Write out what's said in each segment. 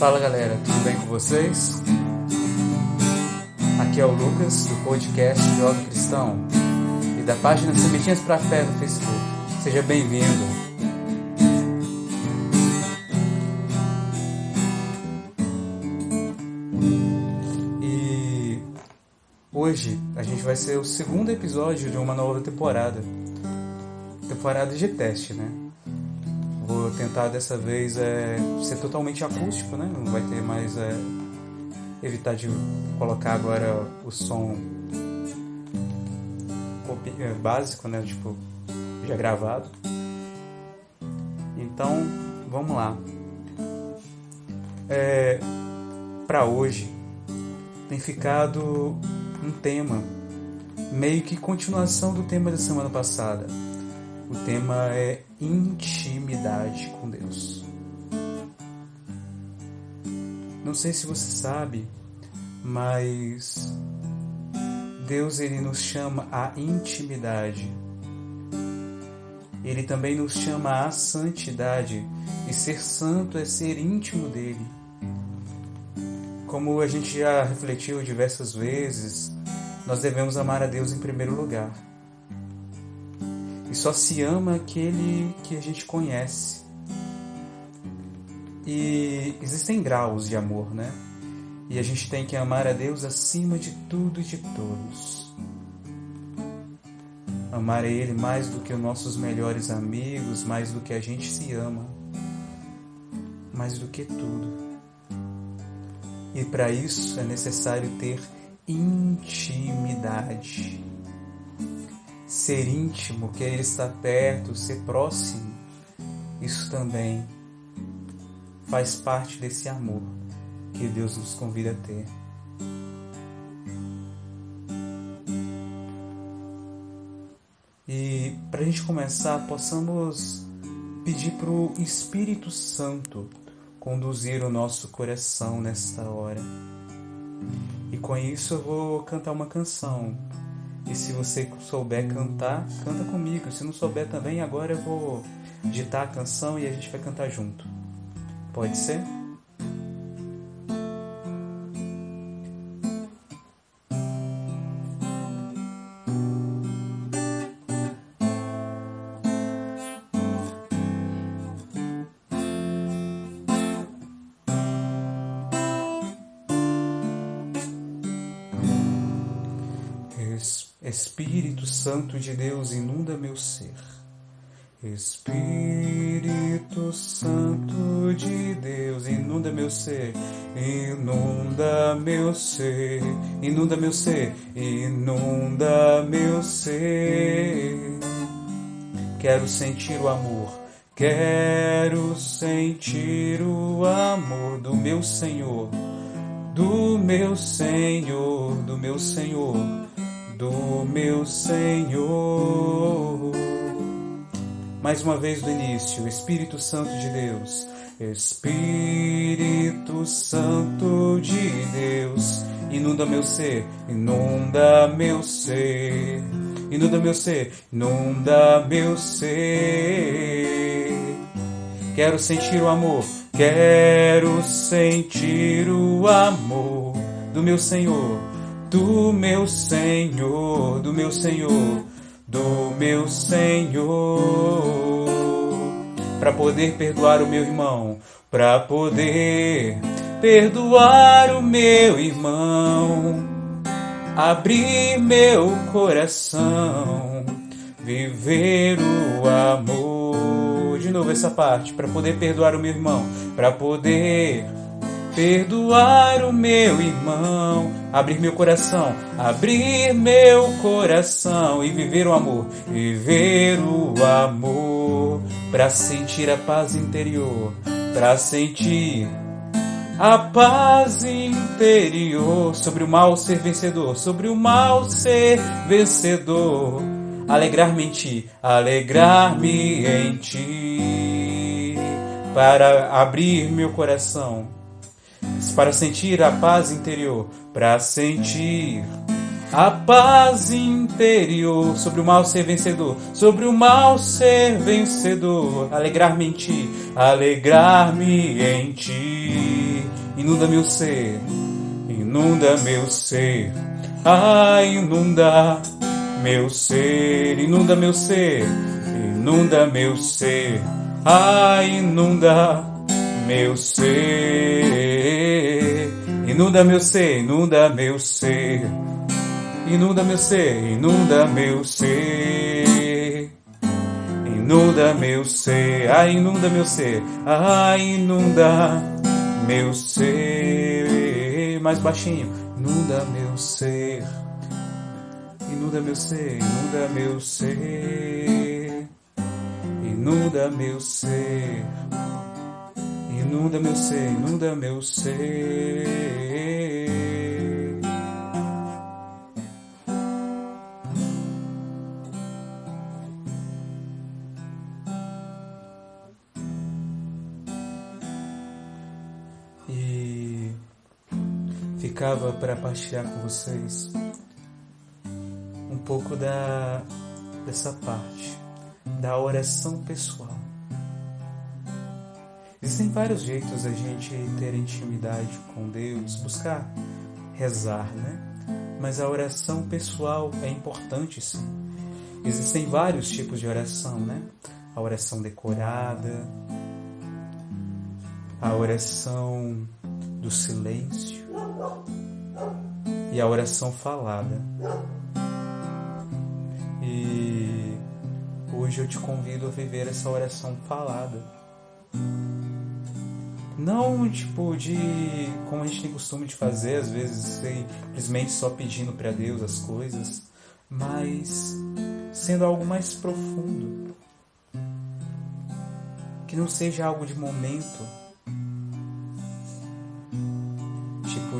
Fala galera, tudo bem com vocês? Aqui é o Lucas do podcast Jovem Cristão e da página Sementinhas para Fé no Facebook. Seja bem-vindo. E hoje a gente vai ser o segundo episódio de uma nova temporada. Temporada de teste, né? Vou tentar dessa vez é, ser totalmente acústico, né? Não vai ter mais. É, evitar de colocar agora o som é, básico, né? Tipo, já gravado. Então, vamos lá. É, Para hoje, tem ficado um tema, meio que continuação do tema da semana passada. O tema é intimidade com Deus. Não sei se você sabe, mas Deus ele nos chama à intimidade. Ele também nos chama à santidade, e ser santo é ser íntimo dele. Como a gente já refletiu diversas vezes, nós devemos amar a Deus em primeiro lugar. E só se ama aquele que a gente conhece. E existem graus de amor, né? E a gente tem que amar a Deus acima de tudo e de todos. Amar a Ele mais do que os nossos melhores amigos, mais do que a gente se ama, mais do que tudo. E para isso é necessário ter intimidade ser íntimo, querer estar perto, ser próximo, isso também faz parte desse amor que Deus nos convida a ter. E para a gente começar, possamos pedir para o Espírito Santo conduzir o nosso coração nesta hora. E com isso eu vou cantar uma canção e se você souber cantar, canta comigo. Se não souber também, agora eu vou ditar a canção e a gente vai cantar junto. Pode ser? Santo de Deus, inunda meu ser. Espírito Santo de Deus, inunda meu ser, inunda meu ser, inunda meu ser, inunda meu ser. Quero sentir o amor, quero sentir o amor do meu Senhor, do meu Senhor, do meu Senhor do meu Senhor. Mais uma vez do início, Espírito Santo de Deus, Espírito Santo de Deus, inunda meu ser, inunda meu ser, inunda meu ser, inunda meu ser. Quero sentir o amor, quero sentir o amor do meu Senhor do meu Senhor, do meu Senhor, do meu Senhor, para poder perdoar o meu irmão, para poder perdoar o meu irmão, abrir meu coração, viver o amor. De novo essa parte, para poder perdoar o meu irmão, para poder perdoar o meu irmão, abrir meu coração, abrir meu coração e viver o amor, viver o amor, para sentir a paz interior, para sentir a paz interior, sobre o mal ser vencedor, sobre o mal ser vencedor, alegrar-me em ti, alegrar-me em ti, para abrir meu coração para sentir a paz interior, para sentir a paz interior, sobre o mal ser vencedor, sobre o mal ser vencedor, alegrar-me em ti, alegrar-me em ti, inunda meu ser, inunda meu ser, ah, inunda meu ser, inunda meu ser, inunda meu ser, ah, inunda meu ser, inunda meu ser, inunda meu ser, inunda meu ser, inunda meu ser. Inunda meu ser, ah, inunda meu ser, ah, inunda meu ser. Mais baixinho, inunda meu ser, inunda meu ser, inunda meu ser, inunda meu ser, inunda meu ser, inunda meu ser. ficava para partilhar com vocês um pouco da dessa parte da oração pessoal. Existem vários jeitos a gente ter intimidade com Deus, buscar rezar, né? Mas a oração pessoal é importante sim. Existem vários tipos de oração, né? A oração decorada, a oração do silêncio, e a oração falada. E hoje eu te convido a viver essa oração falada. Não tipo de como a gente tem costume de fazer, às vezes simplesmente só pedindo para Deus as coisas, mas sendo algo mais profundo. Que não seja algo de momento,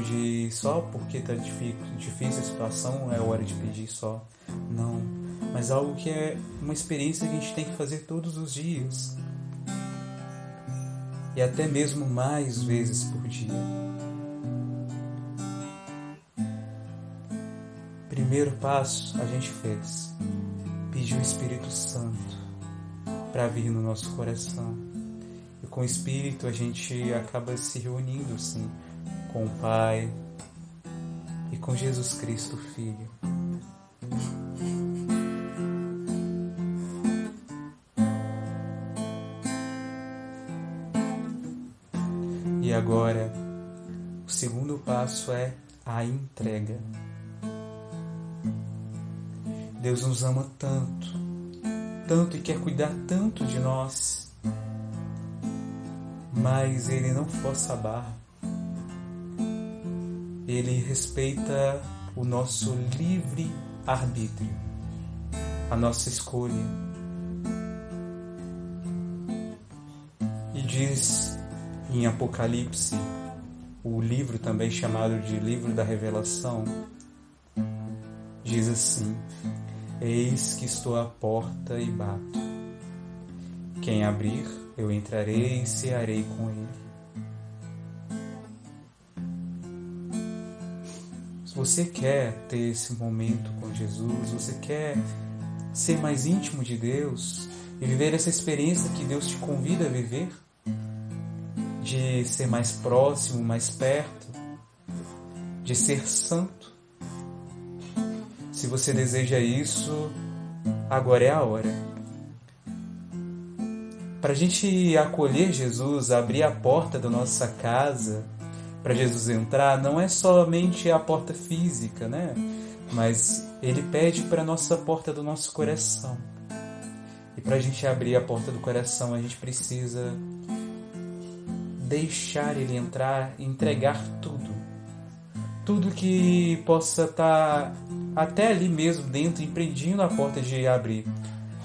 de só porque tá difícil a situação é hora de pedir só. Não. Mas algo que é uma experiência que a gente tem que fazer todos os dias. E até mesmo mais vezes por dia. Primeiro passo a gente fez. Pedir o Espírito Santo para vir no nosso coração. E com o Espírito a gente acaba se reunindo, sim, com o Pai e com Jesus Cristo, Filho. Agora, o segundo passo é a entrega. Deus nos ama tanto, tanto e quer cuidar tanto de nós, mas Ele não força a barra ele respeita o nosso livre arbítrio, a nossa escolha. E diz em Apocalipse, o livro também chamado de Livro da Revelação, diz assim: Eis que estou à porta e bato. Quem abrir, eu entrarei e cearei com ele Se você quer ter esse momento com Jesus, você quer ser mais íntimo de Deus e viver essa experiência que Deus te convida a viver, de ser mais próximo, mais perto, de ser santo. Se você deseja isso, agora é a hora. Para a gente acolher Jesus, abrir a porta da nossa casa, para Jesus entrar não é somente a porta física, né? Mas ele pede para a nossa porta do nosso coração. E para a gente abrir a porta do coração, a gente precisa deixar ele entrar, entregar tudo. Tudo que possa estar tá até ali mesmo dentro, impedindo a porta de abrir.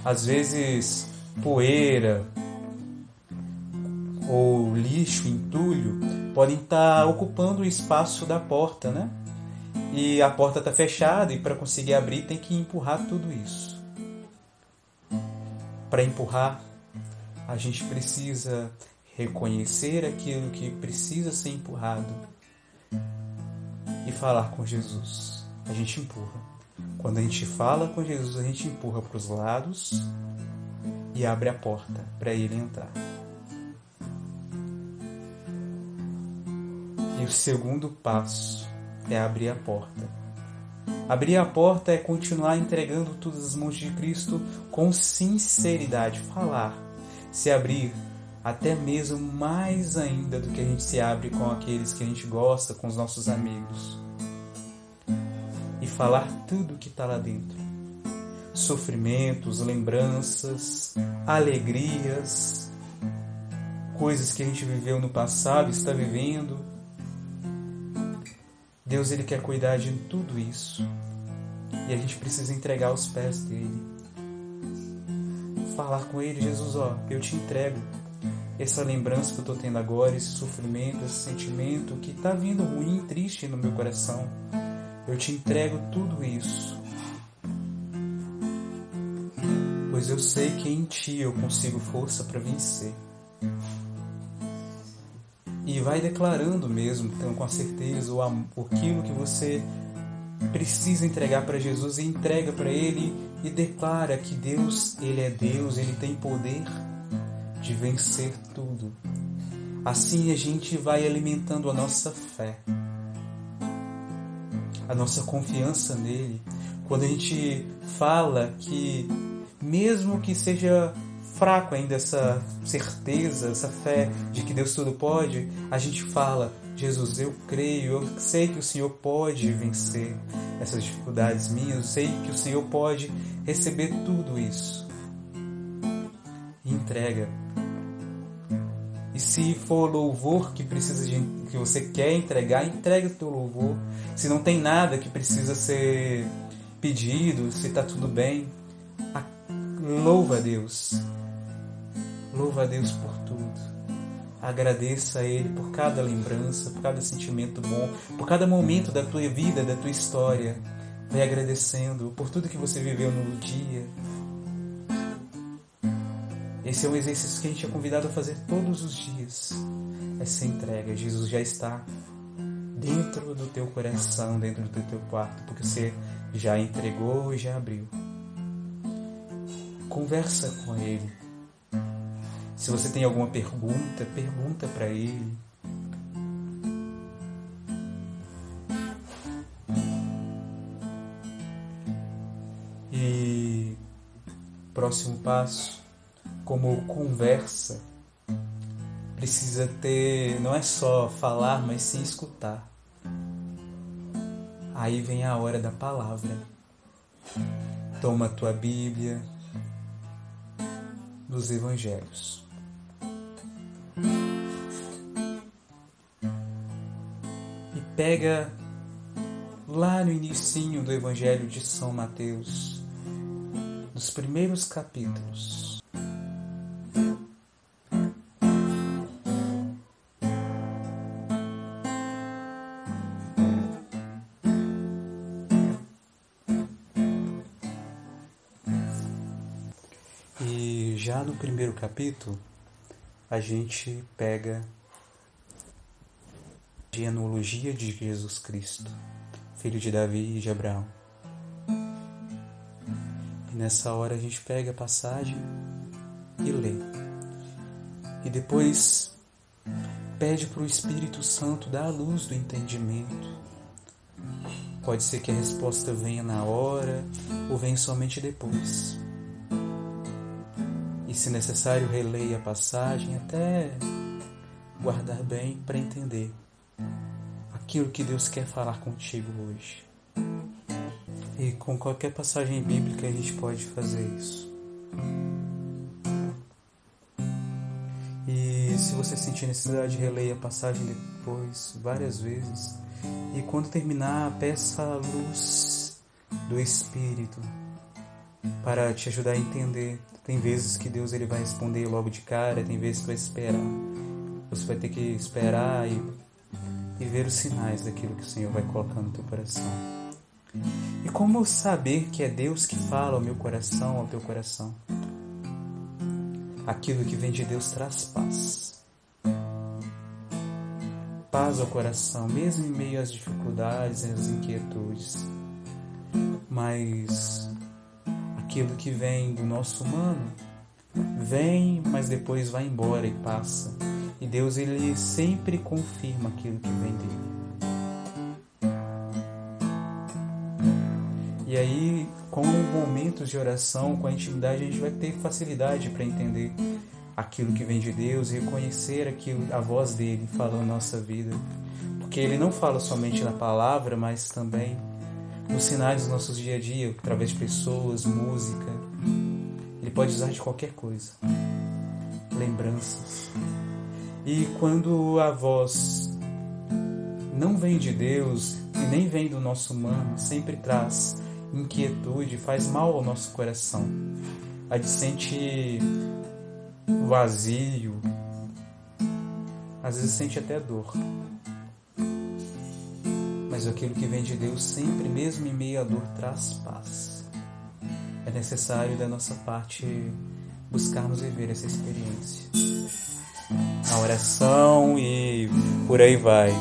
Às vezes, poeira ou lixo, entulho, podem estar tá ocupando o espaço da porta, né? E a porta está fechada e para conseguir abrir tem que empurrar tudo isso. Para empurrar, a gente precisa reconhecer aquilo que precisa ser empurrado e falar com Jesus. A gente empurra. Quando a gente fala com Jesus, a gente empurra para os lados e abre a porta para ele entrar. o segundo passo é abrir a porta. Abrir a porta é continuar entregando todas as mãos de Cristo com sinceridade, falar, se abrir até mesmo mais ainda do que a gente se abre com aqueles que a gente gosta, com os nossos amigos. E falar tudo que está lá dentro. Sofrimentos, lembranças, alegrias, coisas que a gente viveu no passado, está vivendo. Deus ele quer cuidar de tudo isso. E a gente precisa entregar aos pés dele. Falar com ele, Jesus, ó, eu te entrego essa lembrança que eu estou tendo agora, esse sofrimento, esse sentimento que está vindo ruim, triste no meu coração. Eu te entrego tudo isso. Pois eu sei que em ti eu consigo força para vencer. E vai declarando mesmo, então, com certeza, o, aquilo que você precisa entregar para Jesus e entrega para Ele e declara que Deus, Ele é Deus, Ele tem poder de vencer tudo. Assim a gente vai alimentando a nossa fé, a nossa confiança nele. Quando a gente fala que, mesmo que seja fraco ainda essa certeza, essa fé de que Deus tudo pode, a gente fala: Jesus, eu creio, eu sei que o Senhor pode vencer essas dificuldades minhas, eu sei que o Senhor pode receber tudo isso. E entrega. E se for louvor que precisa de, que você quer entregar, entrega o teu louvor. Se não tem nada que precisa ser pedido, se está tudo bem, louva a Deus. Louva a Deus por tudo. Agradeça a Ele por cada lembrança, por cada sentimento bom, por cada momento da tua vida, da tua história. Vai agradecendo por tudo que você viveu no dia. Esse é um exercício que a gente é convidado a fazer todos os dias. Essa entrega. Jesus já está dentro do teu coração, dentro do teu quarto, porque você já entregou e já abriu. Conversa com Ele se você tem alguma pergunta, pergunta para ele. E próximo passo, como conversa, precisa ter, não é só falar, mas sim escutar. Aí vem a hora da palavra. Toma a tua Bíblia dos Evangelhos. pega lá no início do Evangelho de São Mateus, nos primeiros capítulos. E já no primeiro capítulo, a gente pega genealogia de Jesus Cristo, filho de Davi e de Abraão. E nessa hora a gente pega a passagem e lê. E depois pede para o Espírito Santo dar a luz do entendimento. Pode ser que a resposta venha na hora ou venha somente depois. Se necessário, releia a passagem até guardar bem para entender aquilo que Deus quer falar contigo hoje. E com qualquer passagem bíblica a gente pode fazer isso. E se você sentir necessidade, releia a passagem depois, várias vezes. E quando terminar, peça a luz do Espírito para te ajudar a entender. Tem vezes que Deus ele vai responder logo de cara, tem vezes que vai esperar. Você vai ter que esperar e e ver os sinais daquilo que o Senhor vai colocando no teu coração. E como saber que é Deus que fala ao meu coração, ao teu coração? Aquilo que vem de Deus traz paz. Paz ao coração, mesmo em meio às dificuldades e às inquietudes. Mas aquilo que vem do nosso humano vem, mas depois vai embora e passa. E Deus ele sempre confirma aquilo que vem dele. E aí, com momentos de oração, com a intimidade, a gente vai ter facilidade para entender aquilo que vem de Deus e reconhecer aquilo, a voz dele falando na nossa vida. Porque ele não fala somente na palavra, mas também nos sinais dos nossos dia a dia, através de pessoas, música. Ele pode usar de qualquer coisa. Lembranças. E quando a voz não vem de Deus e nem vem do nosso humano, sempre traz inquietude, faz mal ao nosso coração. A gente sente vazio, às vezes sente até dor. Mas aquilo que vem de Deus sempre, mesmo em meio à dor, traz paz. É necessário da nossa parte buscarmos viver essa experiência. A oração e por aí vai.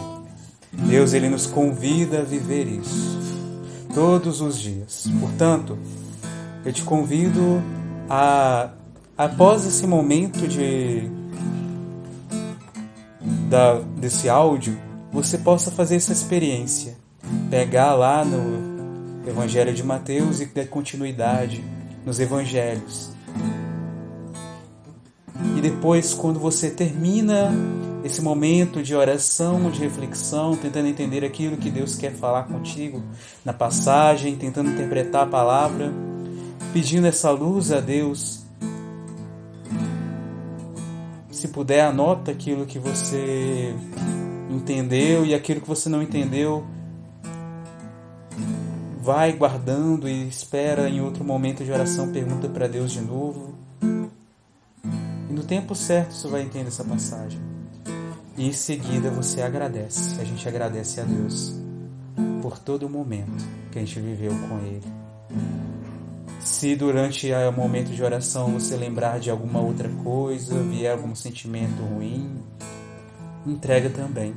Deus ele nos convida a viver isso todos os dias. Portanto, eu te convido a, após esse momento de da, desse áudio, você possa fazer essa experiência. Pegar lá no Evangelho de Mateus e dar continuidade nos Evangelhos. E depois, quando você termina esse momento de oração, de reflexão, tentando entender aquilo que Deus quer falar contigo na passagem, tentando interpretar a palavra, pedindo essa luz a Deus. Se puder, anota aquilo que você entendeu e aquilo que você não entendeu. Vai guardando e espera em outro momento de oração, pergunta para Deus de novo. E no tempo certo você vai entender essa passagem. E em seguida você agradece. A gente agradece a Deus por todo o momento que a gente viveu com Ele. Se durante o momento de oração você lembrar de alguma outra coisa, vier algum sentimento ruim, entrega também.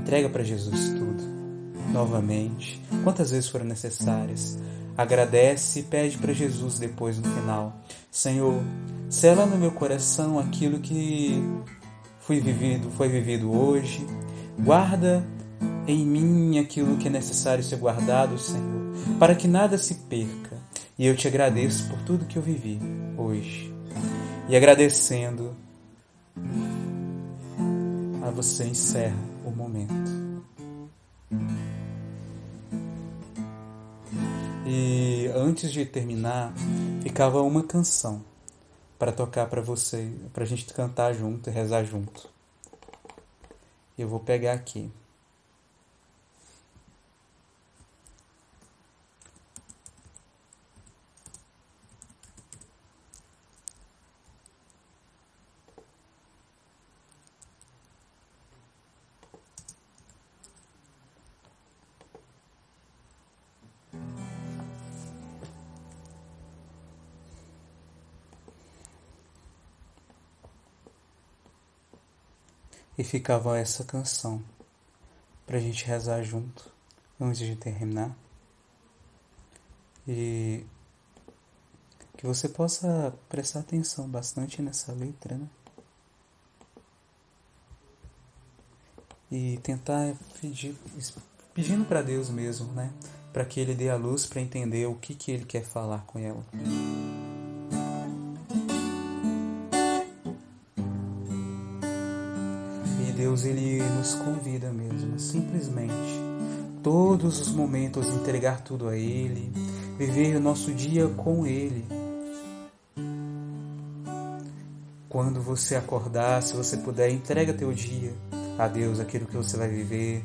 Entrega para Jesus tudo, novamente, quantas vezes forem necessárias. Agradece e pede para Jesus depois no final: Senhor, sela no meu coração aquilo que foi vivido, foi vivido hoje. Guarda em mim aquilo que é necessário ser guardado, Senhor, para que nada se perca. E eu te agradeço por tudo que eu vivi hoje. E agradecendo, você encerra o momento. E antes de terminar, ficava uma canção para tocar para você, para a gente cantar junto e rezar junto. Eu vou pegar aqui. Ficava essa canção para a gente rezar junto antes de terminar. E que você possa prestar atenção bastante nessa letra, né? E tentar pedir, pedindo para Deus mesmo, né? Para que Ele dê a luz para entender o que, que Ele quer falar com ela. Nos convida mesmo, simplesmente, todos os momentos entregar tudo a Ele, viver o nosso dia com Ele. Quando você acordar, se você puder, entrega teu dia a Deus, aquilo que você vai viver.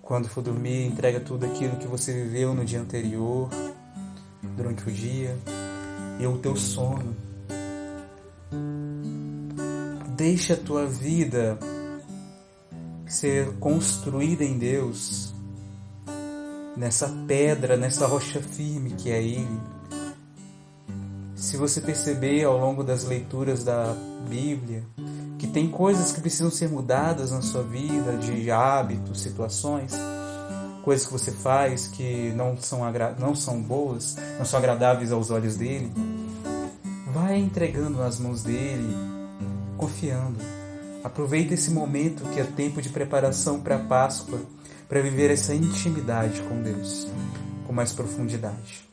Quando for dormir, entrega tudo aquilo que você viveu no dia anterior, durante o dia, e o teu sono. Deixa a tua vida ser construída em Deus, nessa pedra, nessa rocha firme que é Ele. Se você perceber ao longo das leituras da Bíblia que tem coisas que precisam ser mudadas na sua vida, de hábitos, situações, coisas que você faz que não são, não são boas, não são agradáveis aos olhos dele, vai entregando nas mãos dele confiando. Aproveita esse momento que é tempo de preparação para a Páscoa, para viver essa intimidade com Deus com mais profundidade.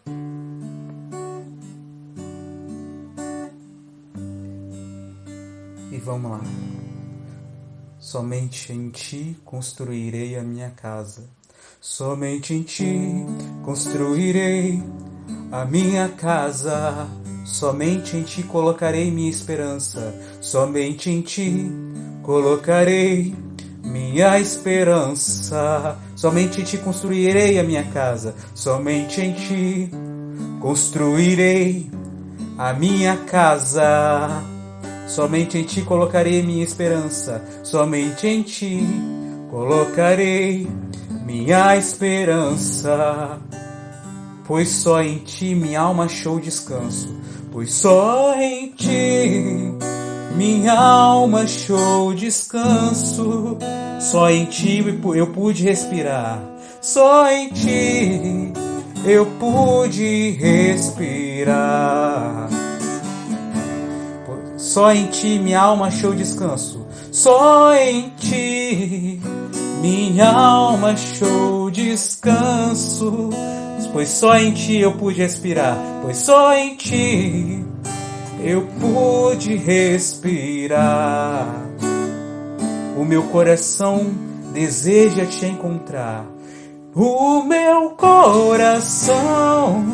E vamos lá. Somente em ti construirei a minha casa. Somente em ti construirei a minha casa. Somente em ti colocarei minha esperança. Somente em ti colocarei minha esperança. Somente em ti construirei a minha casa. Somente em ti construirei a minha casa. Somente em ti colocarei minha esperança. Somente em ti colocarei minha esperança. Pois só em ti minha alma achou descanso. Pois só em ti minha alma achou descanso. Só em ti eu pude respirar. Só em ti eu pude respirar. Só em ti minha alma achou descanso. Só em ti minha alma achou descanso. Pois só em ti eu pude respirar. Pois só em ti eu pude respirar. O meu coração deseja te encontrar. O meu coração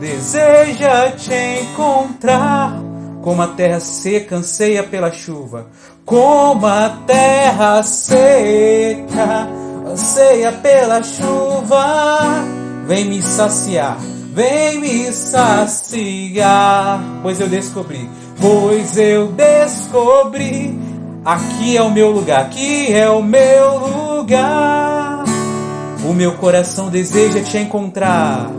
deseja te encontrar como a terra seca anseia pela chuva, como a terra seca anseia pela chuva, vem me saciar, vem me saciar, pois eu descobri, pois eu descobri, aqui é o meu lugar, aqui é o meu lugar, o meu coração deseja te encontrar.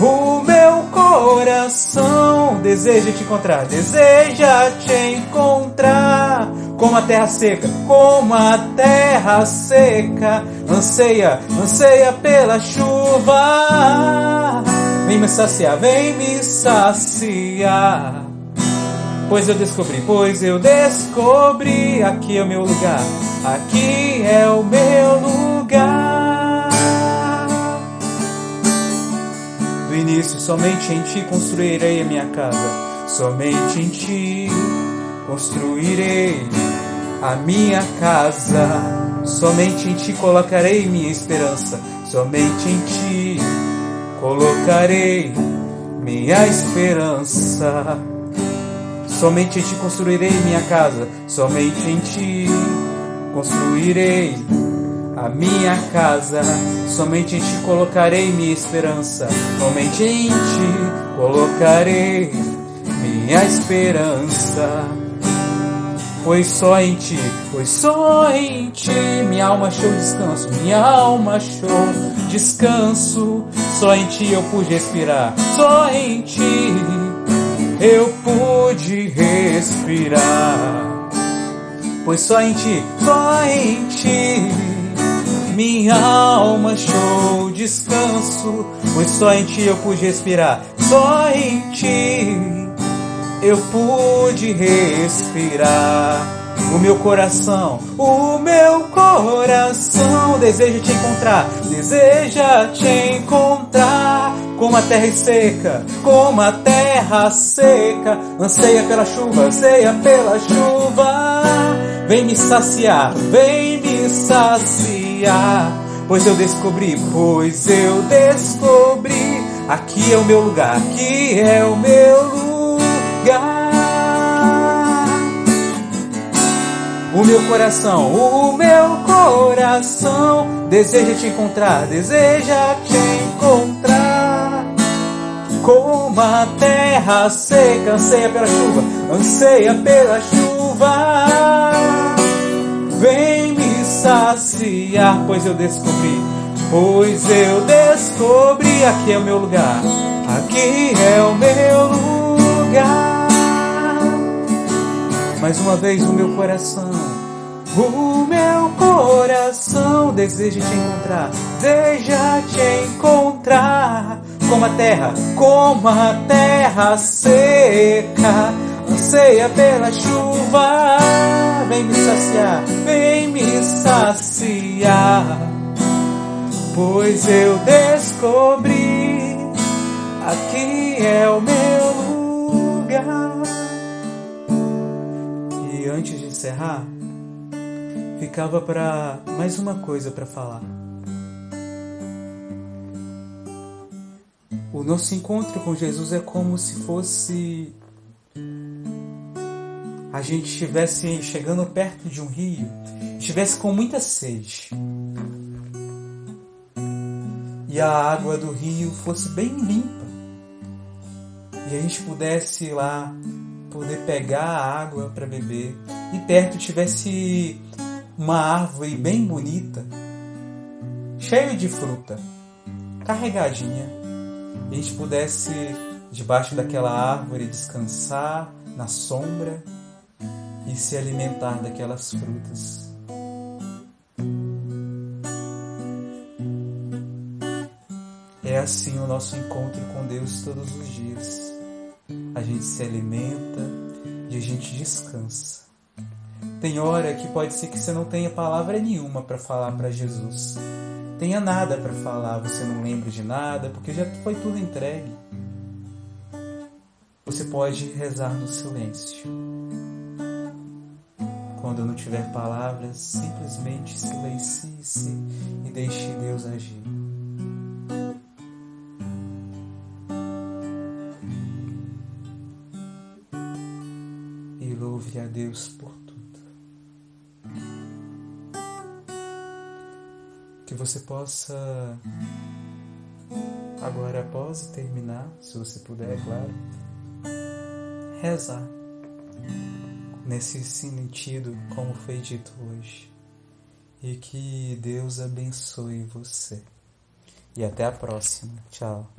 O meu coração deseja te encontrar, deseja te encontrar. Como a terra seca, como a terra seca, anseia, anseia pela chuva. Vem me saciar, vem me saciar. Pois eu descobri, pois eu descobri, aqui é o meu lugar, aqui é o meu lugar. do início, somente em ti construirei a minha casa, somente em ti construirei a minha casa, somente em ti colocarei minha esperança, somente em ti colocarei minha esperança. Somente em ti construirei minha casa, somente em ti construirei a minha casa. Somente em ti colocarei minha esperança. Somente em ti colocarei minha esperança. Pois só em ti, pois só em ti minha alma achou descanso, minha alma achou descanso. Só em ti eu pude respirar, só em ti eu pude respirar. Pois só em ti, só em ti minha alma achou descanso, pois só em ti eu pude respirar, só em ti eu pude respirar. O meu coração, o meu coração deseja te encontrar, deseja te encontrar. Como a terra seca, como a terra seca, anseia pela chuva, anseia pela chuva. Vem me saciar, vem me saciar pois eu descobri, pois eu descobri, aqui é o meu lugar, aqui é o meu lugar. O meu coração, o meu coração deseja te encontrar, deseja te encontrar. Como a terra seca anseia pela chuva, anseia pela chuva. Vem saciar, pois eu descobri, pois eu descobri, aqui é o meu lugar, aqui é o meu lugar. Mais uma vez o meu coração, o meu coração deseja te encontrar, deseja te encontrar, como a terra, como a terra seca anseia pela chuva. Vem me saciar, vem me saciar. Pois eu descobri aqui é o meu lugar. Antes de encerrar, ficava para mais uma coisa para falar. O nosso encontro com Jesus é como se fosse a gente estivesse chegando perto de um rio, estivesse com muita sede. E a água do rio fosse bem limpa. E a gente pudesse ir lá poder pegar a água para beber e perto tivesse uma árvore bem bonita, cheia de fruta, carregadinha e a gente pudesse, debaixo daquela árvore, descansar na sombra e se alimentar daquelas frutas. É assim o nosso encontro com Deus todos os dias. A gente se alimenta e a gente descansa. Tem hora que pode ser que você não tenha palavra nenhuma para falar para Jesus tenha nada para falar, você não lembra de nada, porque já foi tudo entregue. Você pode rezar no silêncio. Quando não tiver palavras, simplesmente silencie-se e deixe Deus agir. Você possa agora após terminar, se você puder, é claro, rezar nesse sentido como foi dito hoje. E que Deus abençoe você. E até a próxima. Tchau.